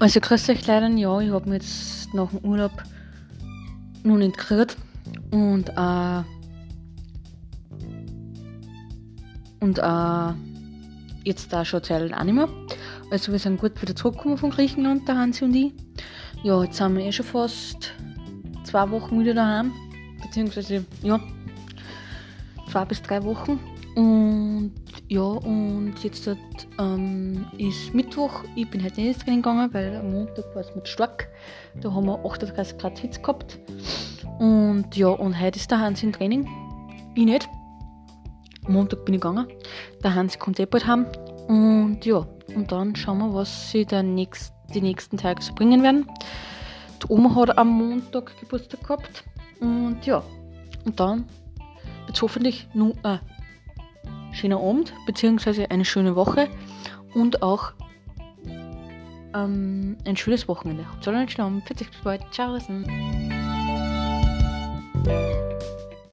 Also grüß euch leider, ja, ich habe mir jetzt nach dem Urlaub noch nicht gekriegt und äh, und äh, jetzt da schon nicht mehr. Also wir sind gut wieder zurückgekommen von Griechenland, der Hansi und ich. Ja, jetzt sind wir eh schon fast zwei Wochen wieder daheim, beziehungsweise ja, zwei bis drei Wochen. Und ja, und jetzt ähm, ist Mittwoch. Ich bin heute ins Training gegangen, weil am Montag war es mit stark. Da haben wir 38 Grad Hitze gehabt. Und ja, und heute ist der Hans im Training. Ich nicht. Montag bin ich gegangen. Der Hans kommt eh bald heim. Und ja, und dann schauen wir, was sie der nächst, die nächsten Tage so bringen werden. Die Oma hat am Montag Geburtstag gehabt. Und ja, und dann es hoffentlich nur. Äh, schöner Abend bzw. eine schöne Woche und auch ähm, ein schönes Wochenende. Habt einen schönen Abend. Bis bald. Ciao.